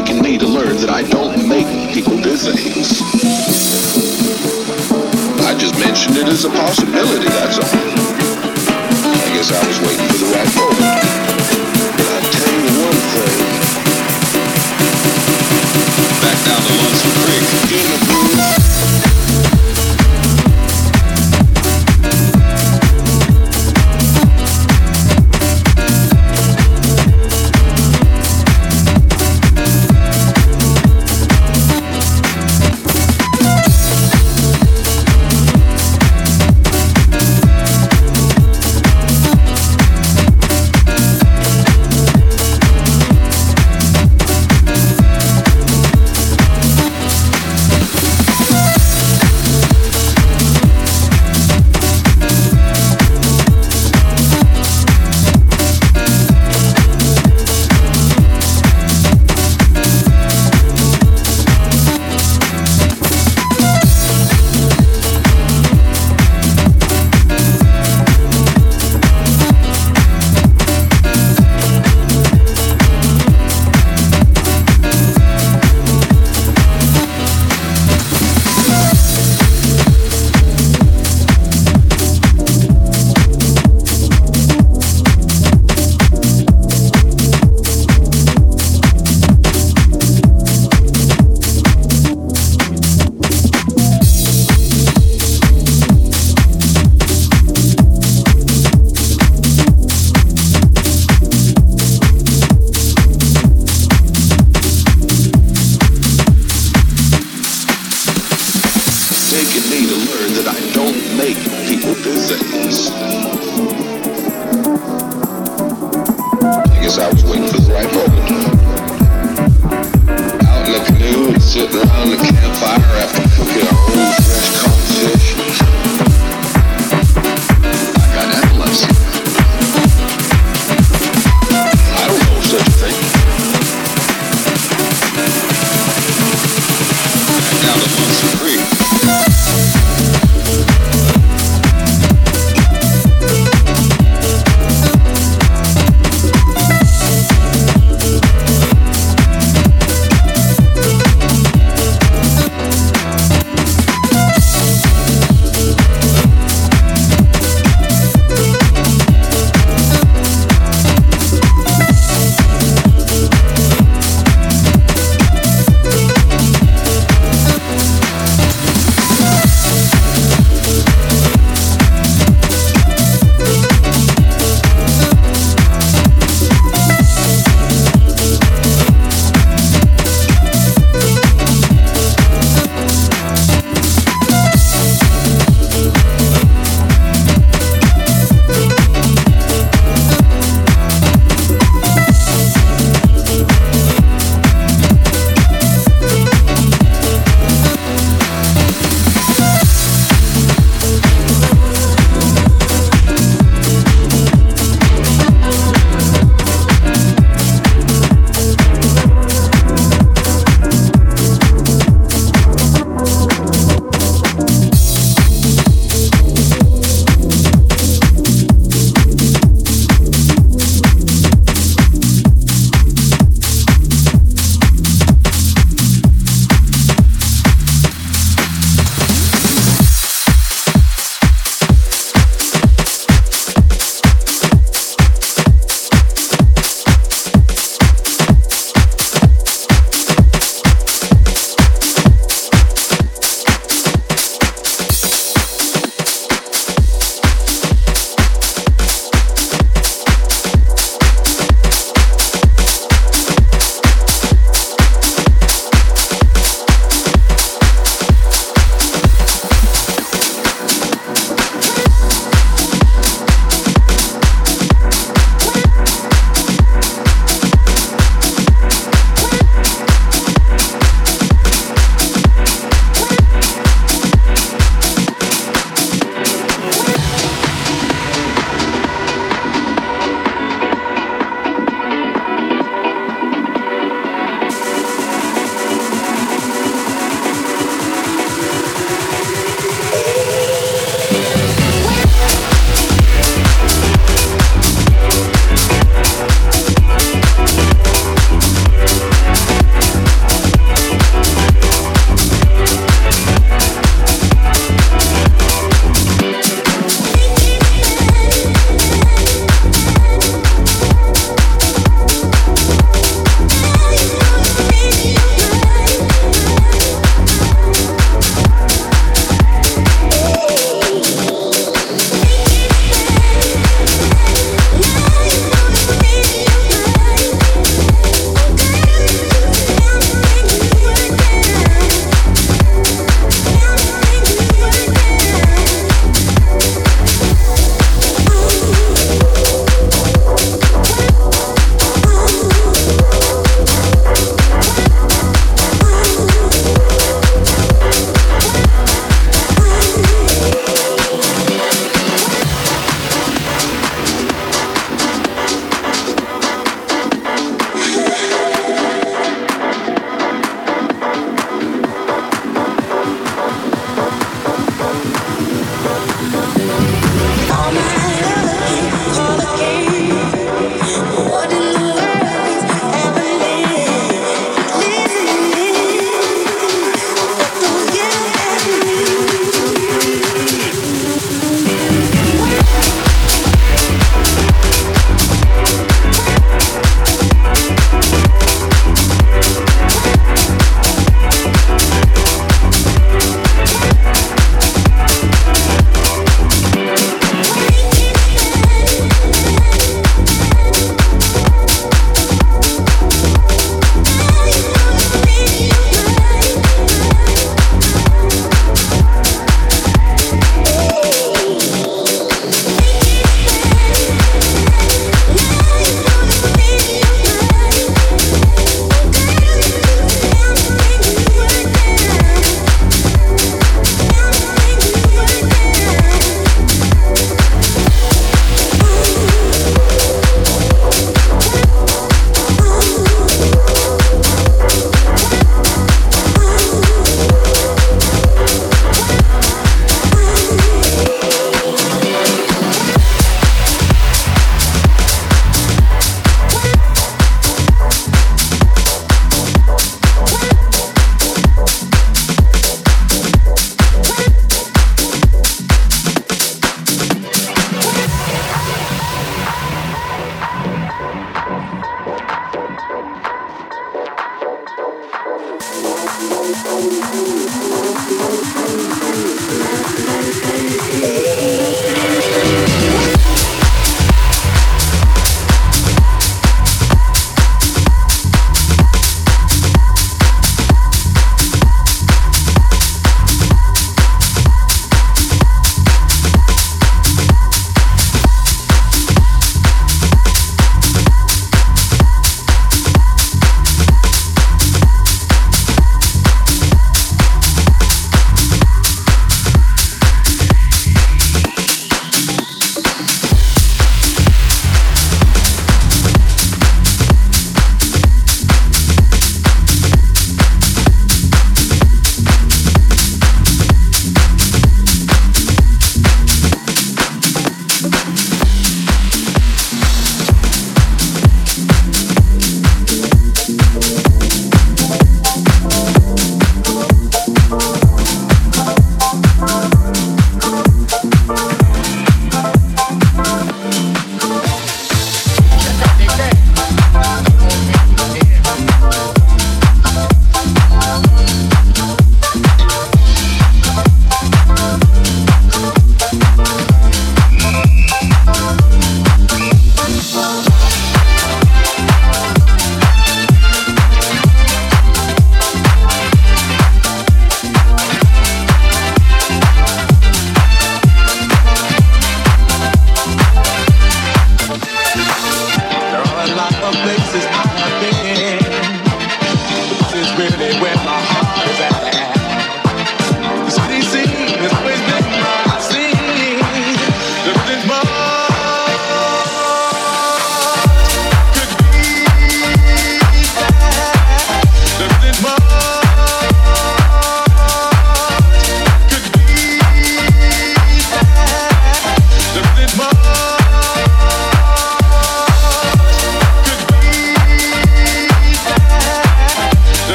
taken me to learn that I don't make people do things. I just mentioned it as a possibility, that's all. I guess I was waiting for the right moment. But i tell you one thing. Back down to Lonesome Creek. In the booth.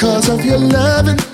Because of your loving.